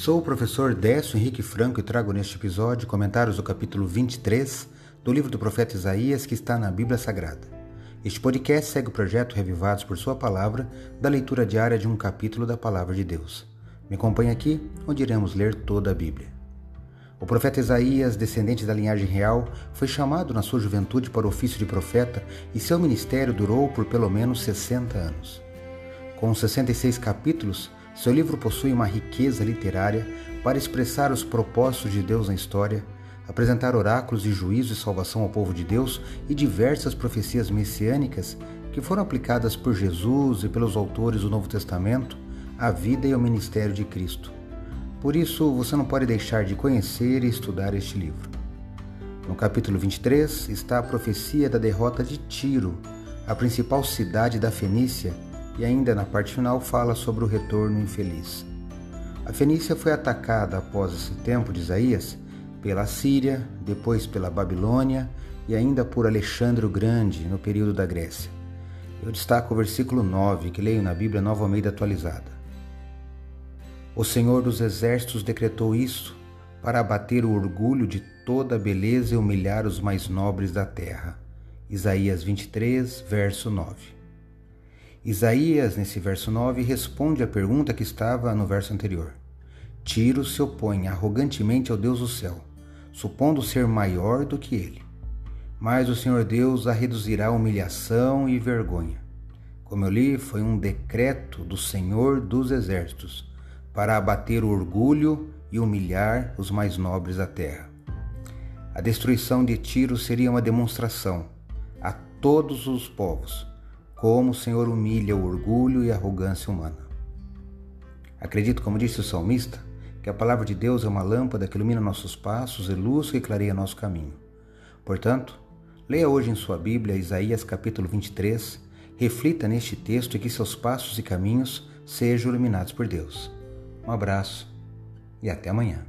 Sou o professor Décio Henrique Franco e trago neste episódio comentários do capítulo 23 do livro do profeta Isaías que está na Bíblia Sagrada. Este podcast segue o projeto Revivados por Sua Palavra, da leitura diária de um capítulo da Palavra de Deus. Me acompanhe aqui, onde iremos ler toda a Bíblia. O profeta Isaías, descendente da linhagem real, foi chamado na sua juventude para o ofício de profeta e seu ministério durou por pelo menos 60 anos. Com 66 capítulos, seu livro possui uma riqueza literária para expressar os propósitos de Deus na história, apresentar oráculos de juízo e salvação ao povo de Deus e diversas profecias messiânicas que foram aplicadas por Jesus e pelos autores do Novo Testamento à vida e ao ministério de Cristo. Por isso, você não pode deixar de conhecer e estudar este livro. No capítulo 23 está a profecia da derrota de Tiro, a principal cidade da Fenícia e ainda na parte final fala sobre o retorno infeliz. A Fenícia foi atacada após esse tempo de Isaías pela Síria, depois pela Babilônia e ainda por Alexandre o Grande no período da Grécia. Eu destaco o versículo 9 que leio na Bíblia Nova Almeida atualizada. O Senhor dos Exércitos decretou isso para abater o orgulho de toda a beleza e humilhar os mais nobres da terra. Isaías 23, verso 9. Isaías, nesse verso 9, responde à pergunta que estava no verso anterior. Tiro se opõe arrogantemente ao Deus do céu, supondo ser maior do que ele. Mas o Senhor Deus a reduzirá a humilhação e vergonha. Como eu li, foi um decreto do Senhor dos Exércitos para abater o orgulho e humilhar os mais nobres da terra. A destruição de Tiro seria uma demonstração a todos os povos como o Senhor humilha o orgulho e a arrogância humana. Acredito, como disse o salmista, que a palavra de Deus é uma lâmpada que ilumina nossos passos e luz que clareia nosso caminho. Portanto, leia hoje em sua Bíblia Isaías capítulo 23, reflita neste texto e que seus passos e caminhos sejam iluminados por Deus. Um abraço e até amanhã.